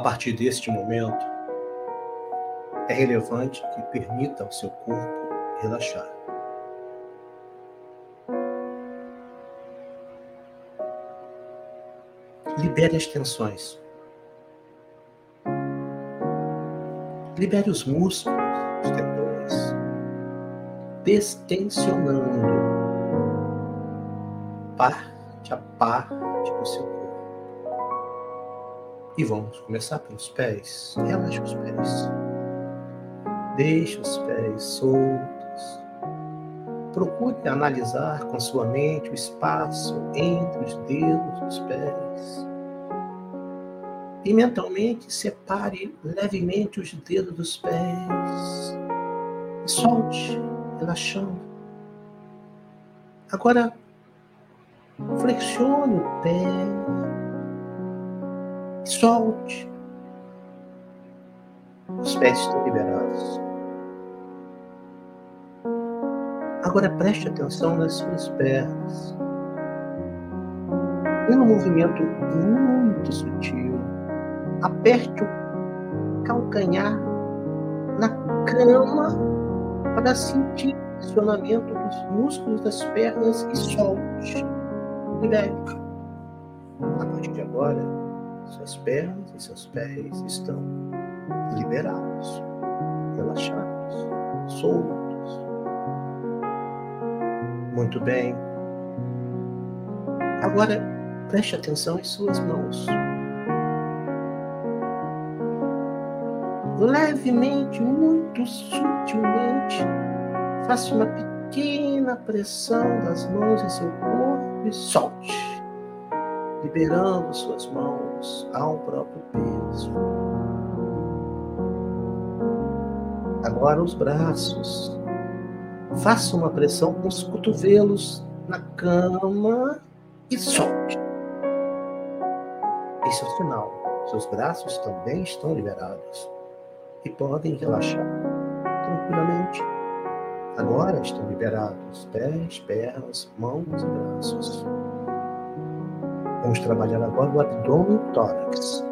A partir deste momento, é relevante que permita ao seu corpo relaxar. Libere as tensões. Libere os músculos, os tendões, destensionando parte a parte do seu corpo. E vamos começar pelos pés. Relaxe os pés. Deixe os pés soltos. Procure analisar com sua mente o espaço entre os dedos dos pés. E mentalmente separe levemente os dedos dos pés. E solte, relaxando. Agora, flexione o pé. E solte. Os pés estão liberados. Agora preste atenção nas suas pernas. Em um movimento muito sutil, aperte o calcanhar na cama para sentir o acionamento dos músculos das pernas e solte. Libere. A partir de agora, suas pernas e seus pés estão liberados, relaxados, soltos. Muito bem. Agora, preste atenção em suas mãos. Levemente, muito sutilmente, faça uma pequena pressão das mãos em seu corpo e solte, liberando suas mãos ao próprio peso. Agora os braços. Faça uma pressão com os cotovelos na cama e solte. Esse é o sinal. Seus braços também estão liberados e podem relaxar tranquilamente. Agora estão liberados pés, pernas, mãos e braços. Vamos trabalhar agora o abdômen e o tórax.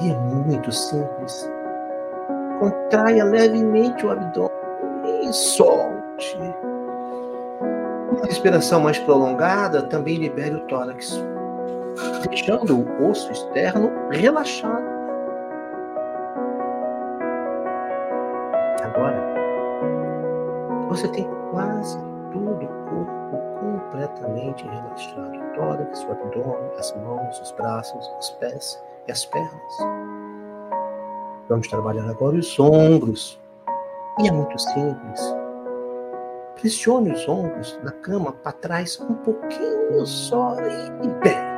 E é muito simples. Contraia levemente o abdômen e solte. Uma respiração mais prolongada também libere o tórax, deixando o osso externo relaxado. Agora, você tem quase completamente relaxado. O tórax, o abdômen, as mãos, os braços, os pés e as pernas. Vamos trabalhar agora os ombros. E é muito simples. Pressione os ombros na cama para trás um pouquinho só e libere.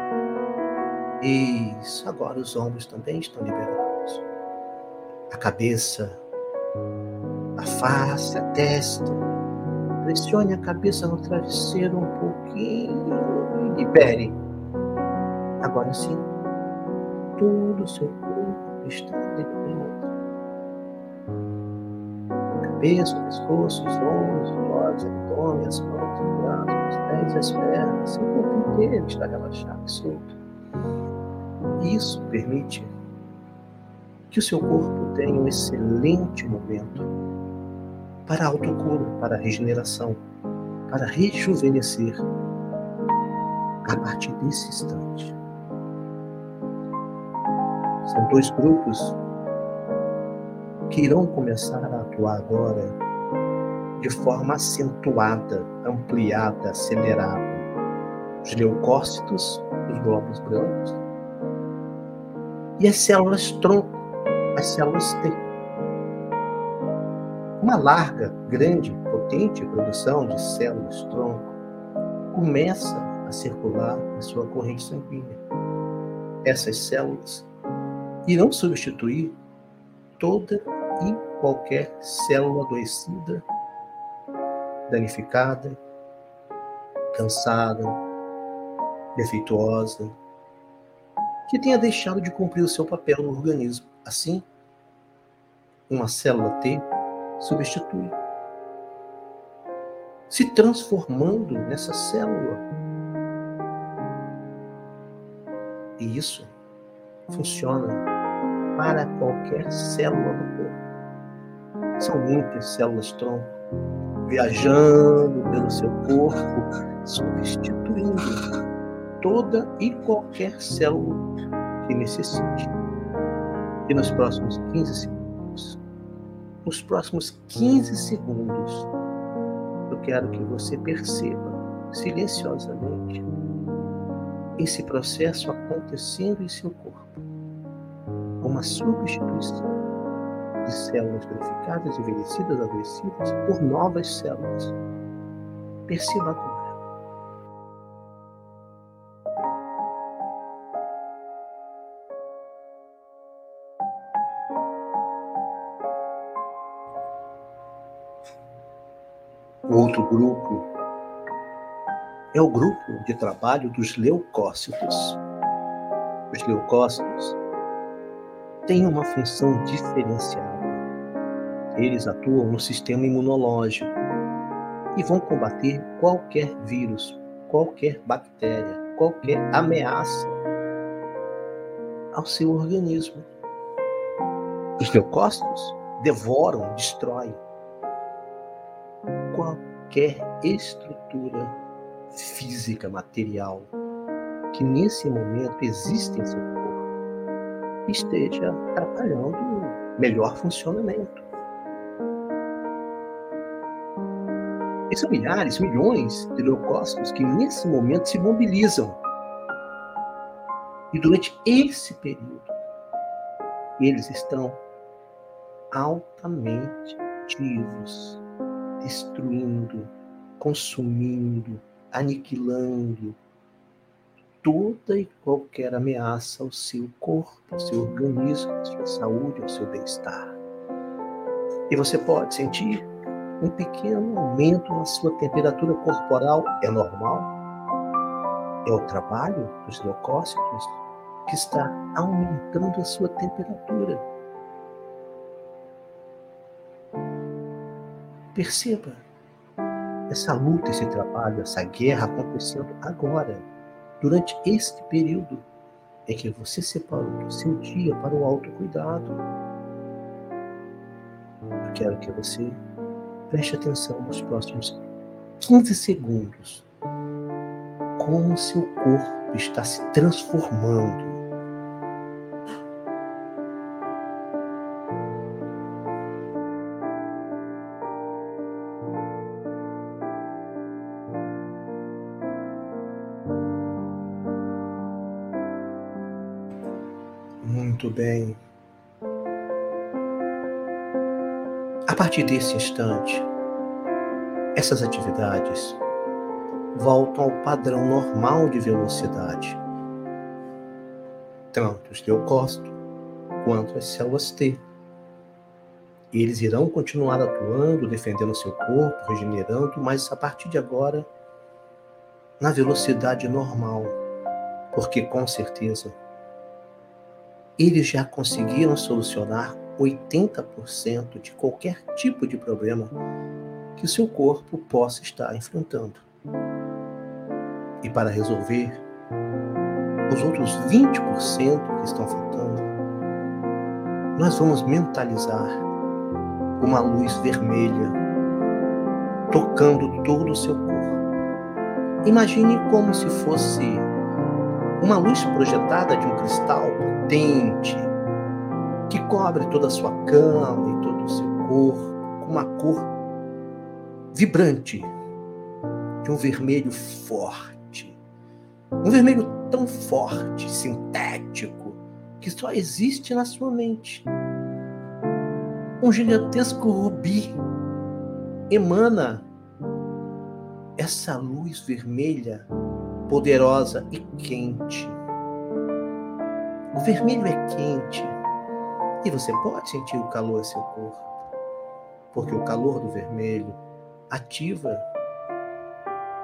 Isso, agora os ombros também estão liberados. A cabeça, a face, a testa. Pressione a cabeça no travesseiro um pouquinho e libere. Agora sim, todo o seu corpo está liberado cabeça, pescoço, os ombros, os olhos, abdômen, as mãos, os braços, os pés, as pernas, o corpo inteiro está relaxado e solto. Isso permite que o seu corpo tenha um excelente momento para autocura, para regeneração, para rejuvenescer a partir desse instante. São dois grupos que irão começar a atuar agora de forma acentuada, ampliada, acelerada. Os leucócitos, os glóbulos brancos, e as células tronco, as células T. Uma larga, grande, potente produção de células tronco começa a circular na sua corrente sanguínea. Essas células irão substituir toda e qualquer célula adoecida, danificada, cansada, defeituosa, que tenha deixado de cumprir o seu papel no organismo. Assim, uma célula T substitui, se transformando nessa célula. E isso funciona para qualquer célula do corpo. São muitas células tronco viajando pelo seu corpo, substituindo toda e qualquer célula que necessite. E nos próximos 15 segundos, nos próximos 15 segundos, eu quero que você perceba silenciosamente esse processo acontecendo em seu corpo. Uma substituição de células danificadas, envelhecidas, adoecidas por novas células. Perceba agora. Outro grupo é o grupo de trabalho dos leucócitos. Os leucócitos têm uma função diferenciada. Eles atuam no sistema imunológico e vão combater qualquer vírus, qualquer bactéria, qualquer ameaça ao seu organismo. Os leucócitos devoram, destroem qualquer estrutura física, material, que nesse momento existe em seu corpo, esteja atrapalhando o melhor funcionamento. E são milhares, milhões de leucócitos que nesse momento se mobilizam. E durante esse período, eles estão altamente ativos, destruindo, consumindo, aniquilando toda e qualquer ameaça ao seu corpo, ao seu organismo, à sua saúde, ao seu bem-estar. E você pode sentir um pequeno aumento na sua temperatura corporal. É normal? É o trabalho dos leucócitos que está aumentando a sua temperatura. Perceba essa luta, esse trabalho, essa guerra acontecendo agora, durante este período em que você separou do seu dia para o autocuidado. Eu quero que você preste atenção nos próximos 15 segundos. Como o seu corpo está se transformando Muito bem. A partir desse instante, essas atividades voltam ao padrão normal de velocidade. Tanto os leucócitos quanto as células T. Eles irão continuar atuando, defendendo seu corpo, regenerando, mas a partir de agora, na velocidade normal. Porque com certeza eles já conseguiram solucionar 80% de qualquer tipo de problema que o seu corpo possa estar enfrentando. E para resolver os outros 20% que estão faltando, nós vamos mentalizar uma luz vermelha tocando todo o seu corpo. Imagine como se fosse uma luz projetada de um cristal potente que cobre toda a sua cama e todo o seu corpo com uma cor vibrante de um vermelho forte. Um vermelho tão forte, sintético, que só existe na sua mente. Um gigantesco rubi emana essa luz vermelha poderosa e quente. O vermelho é quente e você pode sentir o calor em seu corpo, porque o calor do vermelho ativa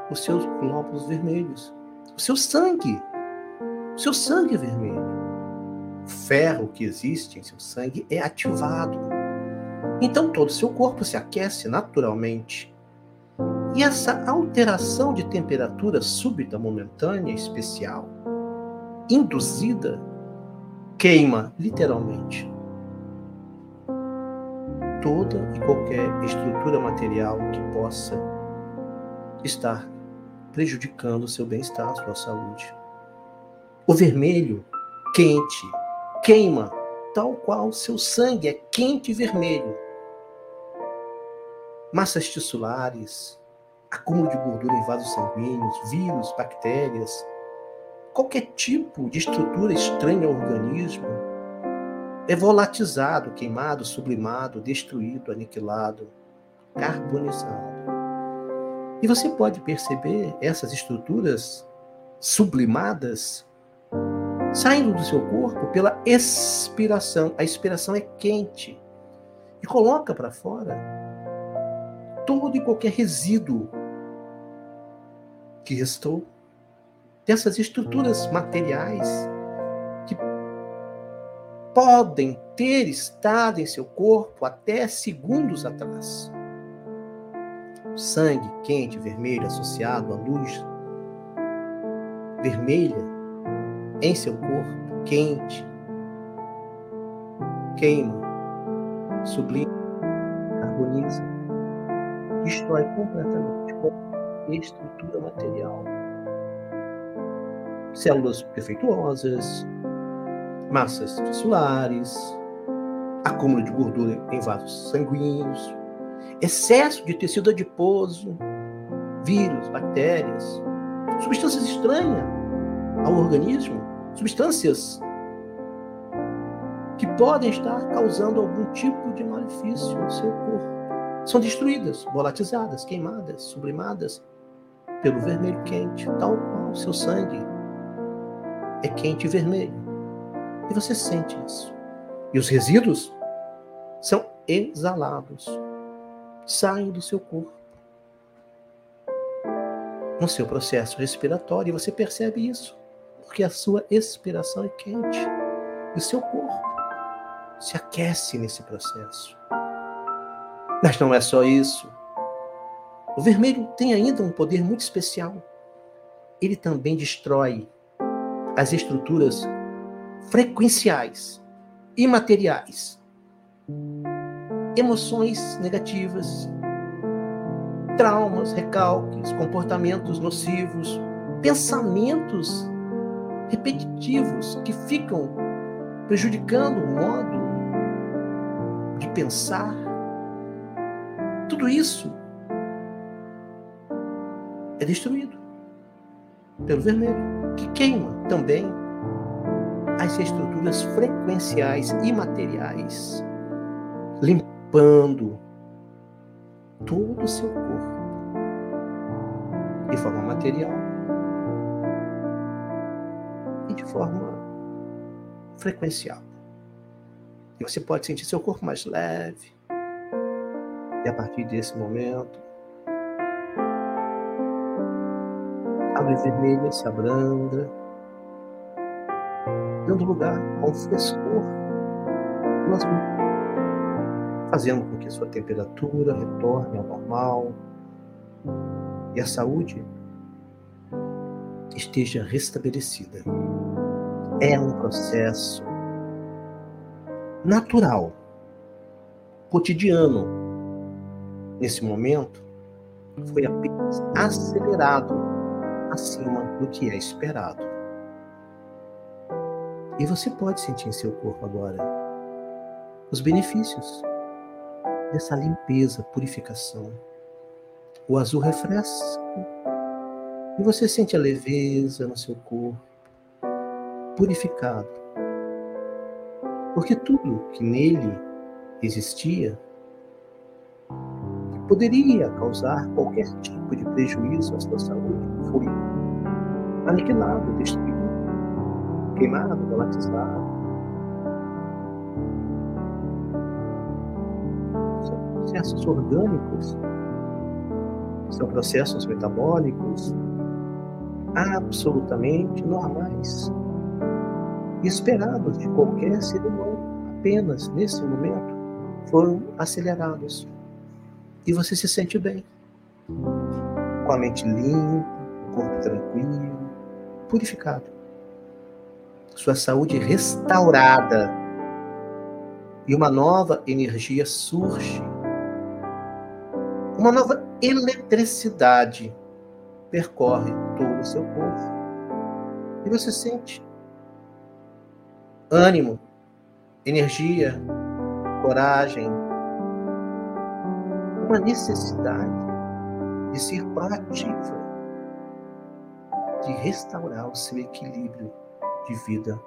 os seus glóbulos vermelhos, o seu sangue, o seu sangue é vermelho. O ferro que existe em seu sangue é ativado. Então todo o seu corpo se aquece naturalmente e essa alteração de temperatura súbita, momentânea, especial, induzida, queima, literalmente, toda e qualquer estrutura material que possa estar prejudicando o seu bem-estar, a sua saúde. O vermelho, quente, queima, tal qual seu sangue é quente e vermelho. Massas tissulares, acúmulo de gordura em vasos sanguíneos, vírus, bactérias, qualquer tipo de estrutura estranha ao organismo é volatizado, queimado, sublimado, destruído, aniquilado, carbonizado. E você pode perceber essas estruturas sublimadas saindo do seu corpo pela expiração. A expiração é quente e coloca para fora todo e qualquer resíduo restou dessas estruturas materiais que podem ter estado em seu corpo até segundos atrás. Sangue quente, vermelho, associado à luz vermelha em seu corpo, quente, queima, sublime, harmoniza, destrói completamente estrutura material células defeituosas, massas tissulares, acúmulo de gordura em vasos sanguíneos, excesso de tecido adiposo, vírus, bactérias, substâncias estranhas ao organismo, substâncias que podem estar causando algum tipo de malefício no seu corpo. São destruídas, volatizadas, queimadas, sublimadas pelo vermelho quente, tal qual seu sangue é quente e vermelho. E você sente isso. E os resíduos são exalados, saem do seu corpo. No seu processo respiratório, você percebe isso, porque a sua expiração é quente. E o seu corpo se aquece nesse processo. Mas não é só isso. O vermelho tem ainda um poder muito especial. Ele também destrói as estruturas frequenciais, imateriais, emoções negativas, traumas, recalques, comportamentos nocivos, pensamentos repetitivos que ficam prejudicando o modo de pensar. Tudo isso é destruído pelo vermelho que queima também as estruturas frequenciais e materiais, limpando todo o seu corpo de forma material e de forma frequencial. E você pode sentir seu corpo mais leve. E a partir desse momento, a luz vermelha se abranda, dando lugar a um frescor fazendo com que sua temperatura retorne ao normal e a saúde esteja restabelecida. É um processo natural, cotidiano. Nesse momento, foi apenas acelerado acima do que é esperado. E você pode sentir em seu corpo agora os benefícios dessa limpeza, purificação. O azul refresca e você sente a leveza no seu corpo, purificado. Porque tudo que nele existia poderia causar qualquer tipo de prejuízo à sua saúde foi aniquilado, destruído, queimado, volatizado. São processos orgânicos, são processos metabólicos absolutamente normais. Esperados de qualquer ser humano. Apenas nesse momento foram acelerados. E você se sente bem, com a mente limpa, corpo tranquilo, purificado. sua saúde restaurada e uma nova energia surge. Uma nova eletricidade percorre todo o seu corpo. E você sente ânimo, energia, coragem, uma necessidade de ser proativa, de restaurar o seu equilíbrio de vida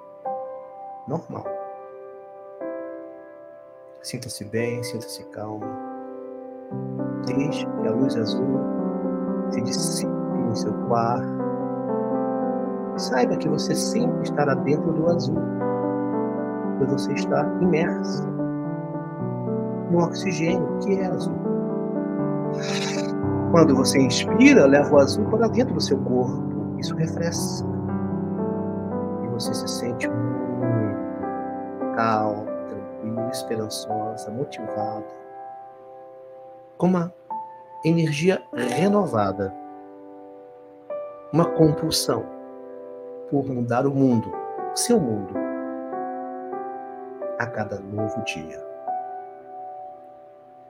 normal. Sinta-se bem, sinta-se calma. Deixe que a luz azul se dissipe em seu quarto. Saiba que você sempre estará dentro do azul, pois você está imerso no oxigênio que é azul. Quando você inspira, leva o azul para dentro do seu corpo. Isso refresca. E você se sente muito calmo, tranquilo, esperançosa, motivada. Com uma energia renovada. Uma compulsão por mudar o mundo, seu mundo, a cada novo dia.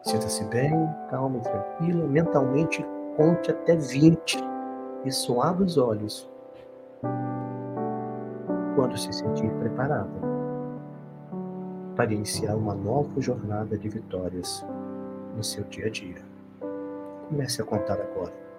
Sinta-se bem, calma e tranquila. Mentalmente, conte até 20 e só abra os olhos quando se sentir preparada para iniciar uma nova jornada de vitórias no seu dia a dia. Comece a contar agora.